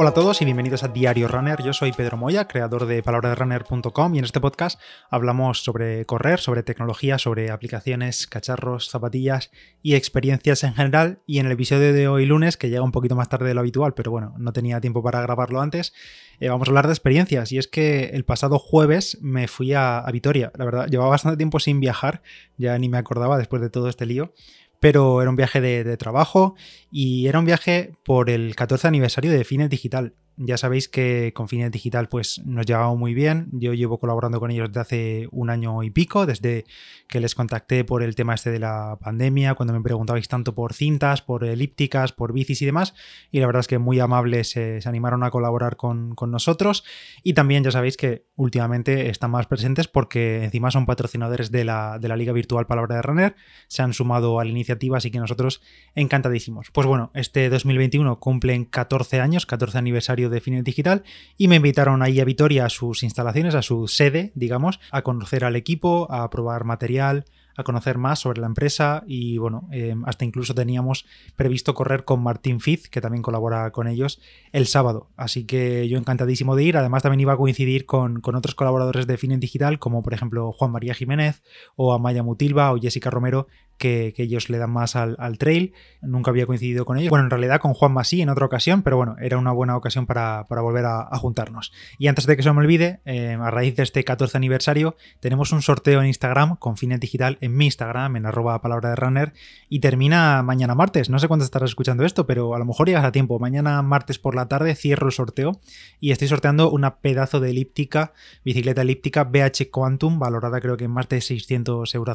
Hola a todos y bienvenidos a Diario Runner. Yo soy Pedro Moya, creador de palabraderunner.com y en este podcast hablamos sobre correr, sobre tecnología, sobre aplicaciones, cacharros, zapatillas y experiencias en general. Y en el episodio de hoy lunes, que llega un poquito más tarde de lo habitual, pero bueno, no tenía tiempo para grabarlo antes, eh, vamos a hablar de experiencias. Y es que el pasado jueves me fui a, a Vitoria. La verdad, llevaba bastante tiempo sin viajar, ya ni me acordaba después de todo este lío pero era un viaje de, trabajo y era un viaje por el 14 aniversario de Fines Digital. Ya sabéis que con Finet Digital pues nos llevamos muy bien. Yo llevo colaborando con ellos desde hace un año y pico, desde que les contacté por el tema este de la pandemia, cuando me preguntabais tanto por cintas, por elípticas, por bicis y demás. Y la verdad es que muy amables se, animaron a colaborar con, nosotros. Y también ya sabéis que últimamente están más presentes porque encima son patrocinadores de la, de la Liga Virtual Palabra de Runner. Se han sumado a la iniciativa, así que nosotros encantadísimos. Pues bueno, este 2021 cumplen 14 años, 14 aniversario de Finet Digital y me invitaron ahí a Vitoria a sus instalaciones, a su sede, digamos, a conocer al equipo, a probar material, a conocer más sobre la empresa y bueno, eh, hasta incluso teníamos previsto correr con Martín Fiz, que también colabora con ellos, el sábado. Así que yo encantadísimo de ir. Además también iba a coincidir con, otros colaboradores de Finet Digital, como por ejemplo Juan María Jiménez o Amaya Mutilva o Jessica Romero, que, ellos le dan más al, trail. Nunca había coincidido con ellos. Bueno, en realidad con Juan Masí en otra ocasión, pero bueno, era una buena ocasión para, volver a, juntarnos. Y antes de que se me olvide, eh, a raíz de este 14 aniversario, tenemos un sorteo en Instagram con Finet Digital en mi Instagram, en arroba palabra de runner, y termina mañana martes. No sé cuándo estarás escuchando esto, pero a lo mejor llegas a tiempo. Mañana martes por la tarde cierro el sorteo y estoy sorteando una pedazo de elíptica, bicicleta elíptica BH Quantum, valorada creo que en más de 600 euros.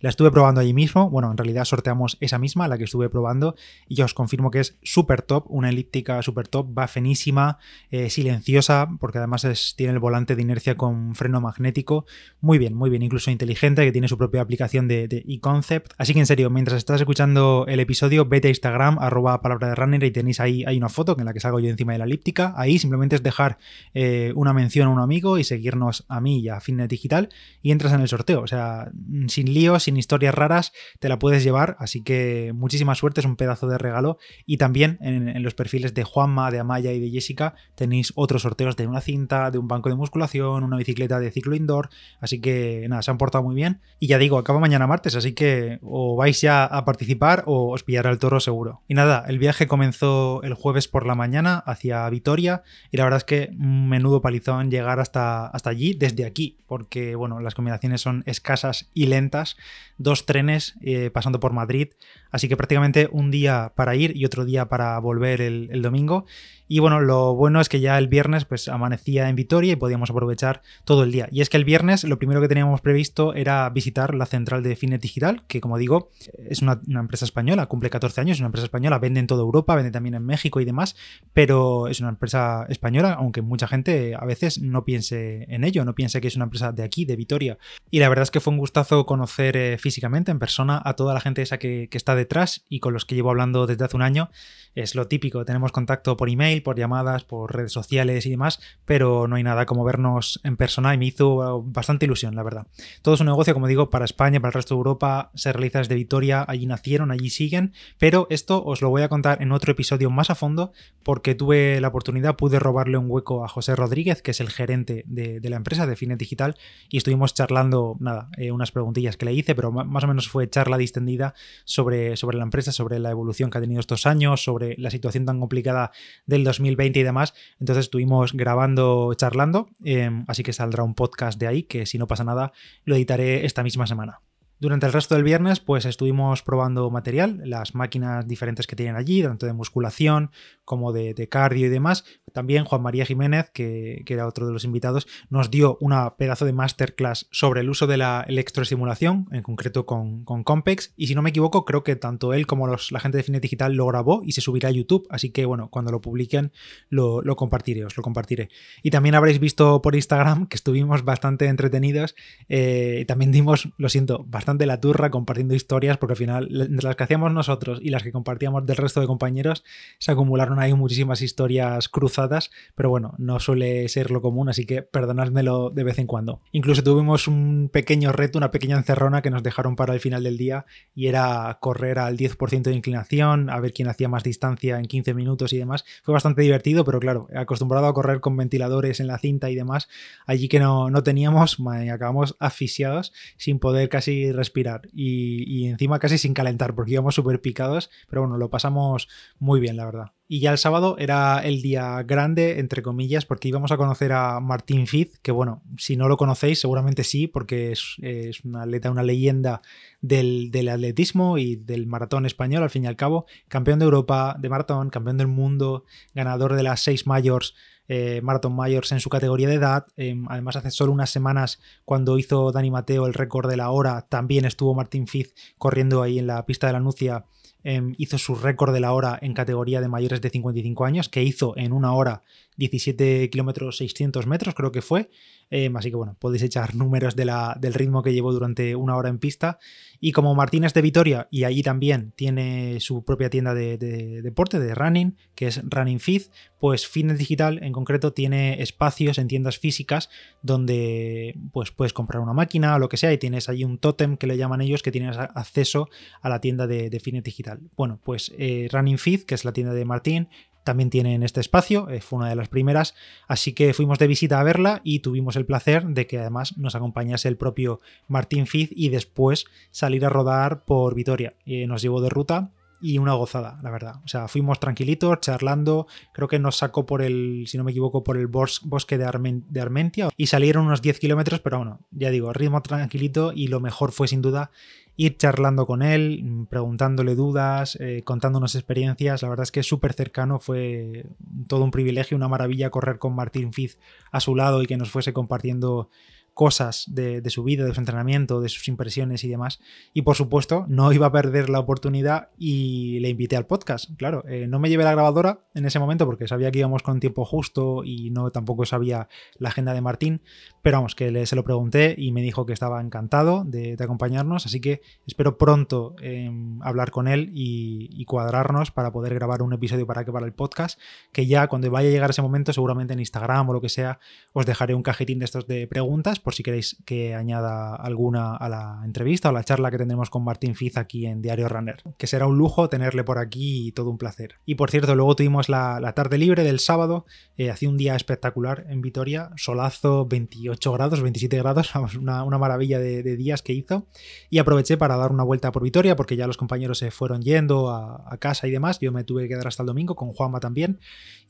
La estuve probando allí mismo bueno, en realidad sorteamos esa misma, la que estuve probando, y yo os confirmo que es súper top, una elíptica súper top, va finísima, eh, silenciosa, porque además tiene el volante de inercia con freno magnético, muy bien, muy bien, incluso inteligente, que tiene su propia aplicación de e-concept. Así que en serio, mientras estás escuchando el episodio, vete a Instagram, arroba palabra de runner, y tenéis ahí hay una foto en la que salgo yo encima de la elíptica. Ahí simplemente es dejar eh, una mención a un amigo y seguirnos a mí y a Finnet Digital y entras en el sorteo. O sea, sin líos, sin historias raras, te la puedes llevar, así que muchísima suerte, es un pedazo de regalo. Y también en, los perfiles de Juanma, de Amaya y de Jessica tenéis otros sorteos de una cinta, de un banco de musculación, una bicicleta de ciclo indoor, así que nada, se han portado muy bien. Y ya digo, acaba mañana martes, así que o vais ya a participar o os pillará el toro seguro. Y nada, el viaje comenzó el jueves por la mañana hacia Vitoria y la verdad es que menudo palizón llegar hasta, hasta allí desde aquí, porque bueno, las combinaciones son escasas y lentas, dos trenes eh, pasando por Madrid. Así que prácticamente un día para ir y otro día para volver el, el domingo. Y bueno, lo bueno es que ya el viernes pues amanecía en Vitoria y podíamos aprovechar todo el día. Y es que el viernes lo primero que teníamos previsto era visitar la central de Finet Digital, que como digo, es una, empresa española, cumple 14 años, es una empresa española, vende en toda Europa, vende también en México y demás, pero es una empresa española, aunque mucha gente a veces no piense en ello, no piense que es una empresa de aquí, de Vitoria. Y la verdad es que fue un gustazo conocer eh, físicamente, en persona, a toda la gente esa que, que está detrás y con los que llevo hablando desde hace un año. Es lo típico, tenemos contacto por email, por llamadas, por redes sociales y demás, pero no hay nada como vernos en persona y me hizo bastante ilusión, la verdad. Todo es un negocio, como digo, para España, para el resto de Europa, se realiza desde Vitoria, allí nacieron, allí siguen, pero esto os lo voy a contar en otro episodio más a fondo porque tuve la oportunidad, pude robarle un hueco a José Rodríguez, que es el gerente de, la empresa de Finet Digital, y estuvimos charlando, nada, eh, unas preguntillas que le hice, pero más o menos fue charla distendida sobre, sobre la empresa, sobre la evolución que ha tenido estos años, sobre la situación tan complicada del 2020 y demás. Entonces estuvimos grabando, charlando, em, así que saldrá un podcast de ahí que si no pasa nada lo editaré esta misma semana. Durante el resto del viernes, pues estuvimos probando material, las máquinas diferentes que tienen allí, tanto de musculación como de, cardio y demás. También Juan María Jiménez, que, era otro de los invitados, nos dio una pedazo de masterclass sobre el uso de la electroestimulación, en concreto con, con Compex. Y si no me equivoco, creo que tanto él como los, la gente de Cine Digital lo grabó y se subirá a YouTube. Así que bueno, cuando lo publiquen, lo, compartiré, os lo compartiré. Y también habréis visto por Instagram que estuvimos bastante entretenidos. Eh, también dimos, lo siento, bastante la turra compartiendo historias, porque al final, entre las que hacíamos nosotros y las que compartíamos del resto de compañeros, se acumularon ahí muchísimas historias cruzadas pero bueno, no suele ser lo común, así que perdonádmelo de vez en cuando. Incluso tuvimos un pequeño reto, una pequeña encerrona que nos dejaron para el final del día y era correr al 10% de inclinación, a ver quién hacía más distancia en 15 minutos y demás. Fue bastante divertido, pero claro, acostumbrado a correr con ventiladores en la cinta y demás, allí que no, no teníamos, acabamos asfixiados sin poder casi respirar y, y encima casi sin calentar porque íbamos súper picados, pero bueno, lo pasamos muy bien, la verdad. Y ya el sábado era el día grande, entre comillas, porque íbamos a conocer a Martín Fiz, que bueno, si no lo conocéis, seguramente sí, porque es, es una atleta, una leyenda del, del, atletismo y del maratón español, al fin y al cabo. Campeón de Europa de maratón, campeón del mundo, ganador de las seis mayors. Eh, Marathon Mayors en su categoría de edad. Eh, además, hace solo unas semanas, cuando hizo Dani Mateo el récord de la hora, también estuvo Martín Fiz corriendo ahí en la pista de la Nucia Em, hizo su récord de la hora en categoría de mayores de 55 años, que hizo en una hora 17 kilómetros 600 metros, creo que fue. Em, así que bueno, podéis echar números de la, del ritmo que llevó durante una hora en pista. Y como Martínez de Vitoria, y allí también tiene su propia tienda de, deporte, de running, que es Running Fit, pues Fitness Digital en concreto tiene espacios en tiendas físicas donde pues puedes comprar una máquina o lo que sea y tienes ahí un tótem que le llaman ellos que tienes acceso a la tienda de, Fitness Digital. Bueno, pues eh, Running Fit, que es la tienda de Martín, también tiene en este espacio, eh, fue una de las primeras, así que fuimos de visita a verla y tuvimos el placer de que además nos acompañase el propio Martín Fiz y después salir a rodar por Vitoria. Eh, nos llevó de ruta y una gozada, la verdad. O sea, fuimos tranquilitos, charlando, creo que nos sacó por el, si no me equivoco, por el bosque de, de Armentia y salieron unos 10 kilómetros, pero bueno, ya digo, ritmo tranquilito y lo mejor fue sin duda ir charlando con él, preguntándole dudas, eh, contándonos experiencias. La verdad es que es súper cercano, fue todo un privilegio, una maravilla correr con Martín Fiz a su lado y que nos fuese compartiendo cosas de, su vida, de su entrenamiento, de sus impresiones y demás. Y por supuesto, no iba a perder la oportunidad y le invité al podcast. Claro, eh, no me llevé la grabadora en ese momento porque sabía que íbamos con tiempo justo y no tampoco sabía la agenda de Martín, pero vamos, que le, se lo pregunté y me dijo que estaba encantado de, acompañarnos, así que espero pronto em, hablar con él y, cuadrarnos para poder grabar un episodio para que para el podcast, que ya cuando vaya a llegar ese momento, seguramente en Instagram o lo que sea, os dejaré un cajetín de estos de preguntas por si queréis que añada alguna a la entrevista o la charla que tendremos con Martín Fiz aquí en Diario Runner, que será un lujo tenerle por aquí y todo un placer. Y por cierto, luego tuvimos la, tarde libre del sábado, eh, hacía un día espectacular en Vitoria, solazo 28 grados, 27 grados, una, maravilla de, días que hizo, y aproveché para dar una vuelta por Vitoria porque ya los compañeros se fueron yendo a, casa y demás, yo me tuve que quedar hasta el domingo con Juanma también,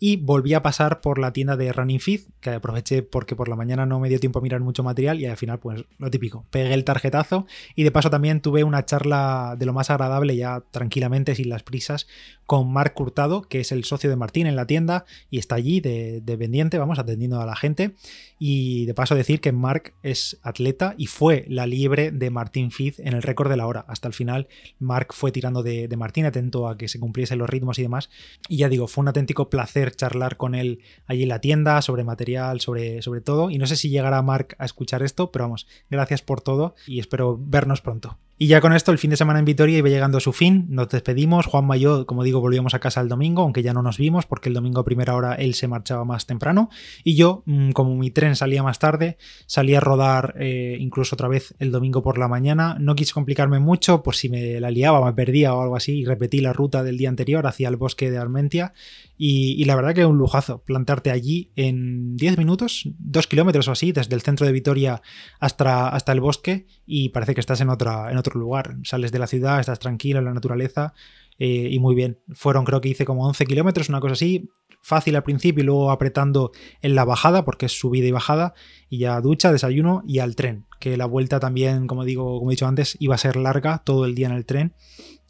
y volví a pasar por la tienda de Running Fit, que aproveché porque por la mañana no me dio tiempo a mirar mucho material y al final pues lo típico, pegué el tarjetazo y de paso también tuve una charla de lo más agradable ya tranquilamente sin las prisas con Marc Curtado, que es el socio de Martín en la tienda y está allí de, pendiente, vamos, atendiendo a la gente y de paso decir que Marc es atleta y fue la liebre de Martín Fiz en el récord de la hora. Hasta el final Marc fue tirando de, Martín atento a que se cumpliesen los ritmos y demás y ya digo, fue un auténtico placer charlar con él allí en la tienda sobre material, sobre, sobre todo. Y no sé si llegará Mark a escuchar esto, pero vamos, gracias por todo y espero vernos pronto. Y ya con esto, el fin de semana en Vitoria iba llegando a su fin. Nos despedimos. Juan y yo, como digo, volvíamos a casa el domingo, aunque ya no nos vimos, porque el domingo a primera hora él se marchaba más temprano. Y yo, mm, como mi tren salía más tarde, salí a rodar eh, incluso otra vez el domingo por la mañana. No quise complicarme mucho, por si me la liaba, me perdía o algo así, y repetí la ruta del día anterior hacia el bosque de Armentia. Y, la verdad que es un lujazo plantarte allí en 10 minutos, 2 kilómetros o así, desde el centro de Vitoria hasta, hasta el bosque, y parece que estás en, otra, en lugar. Sales de la ciudad, estás tranquilo en la naturaleza eh, y muy bien. Fueron, creo que hice como 11 kilómetros, una cosa así, fácil al principio y luego apretando en la bajada, porque es subida y bajada, y ya ducha, desayuno y al tren. Que la vuelta también, como digo, como he dicho antes, iba a ser larga todo el día en el tren.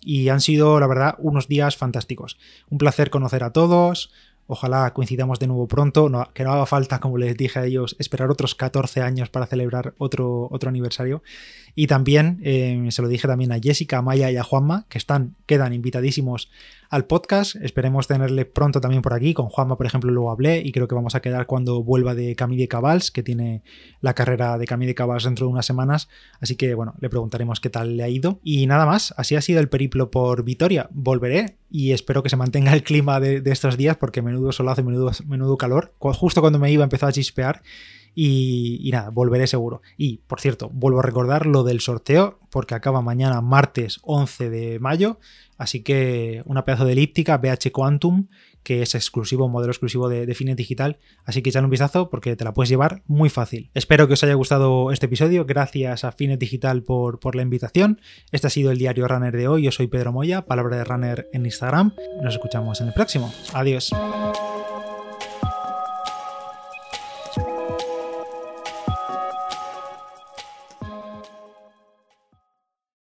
Y han sido, la verdad, unos días fantásticos. Un placer conocer a todos, Ojalá coincidamos de nuevo pronto, que no haga falta, como les dije a ellos, esperar otros 14 años para celebrar otro, otro aniversario. Y también eh, se lo dije también a Jessica, a Maya y a Juanma, que están, quedan invitadísimos al podcast. Esperemos tenerle pronto también por aquí. Con Juanma, por ejemplo, luego hablé y creo que vamos a quedar cuando vuelva de Camille de Cabals, que tiene la carrera de Camille de Cabals dentro de unas semanas. Así que, bueno, le preguntaremos qué tal le ha ido. Y nada más, así ha sido el periplo por Vitoria. Volveré y espero que se mantenga el clima de, estos días porque menudo menudo solazo, menudo, menudo calor. Justo cuando me iba empezó a chispear y, nada, volveré seguro. Y, por cierto, vuelvo a recordar lo del sorteo, porque acaba mañana, martes 11 de mayo. Así que una pedazo de elíptica, BH Quantum, que es exclusivo, modelo exclusivo de, de Digital. Así que echale un vistazo porque te la puedes llevar muy fácil. Espero que os haya gustado este episodio. Gracias a Finet Digital por, por la invitación. Este ha sido el diario Runner de hoy. Yo soy Pedro Moya, palabra de Runner en Instagram. Nos escuchamos en el próximo. Adiós.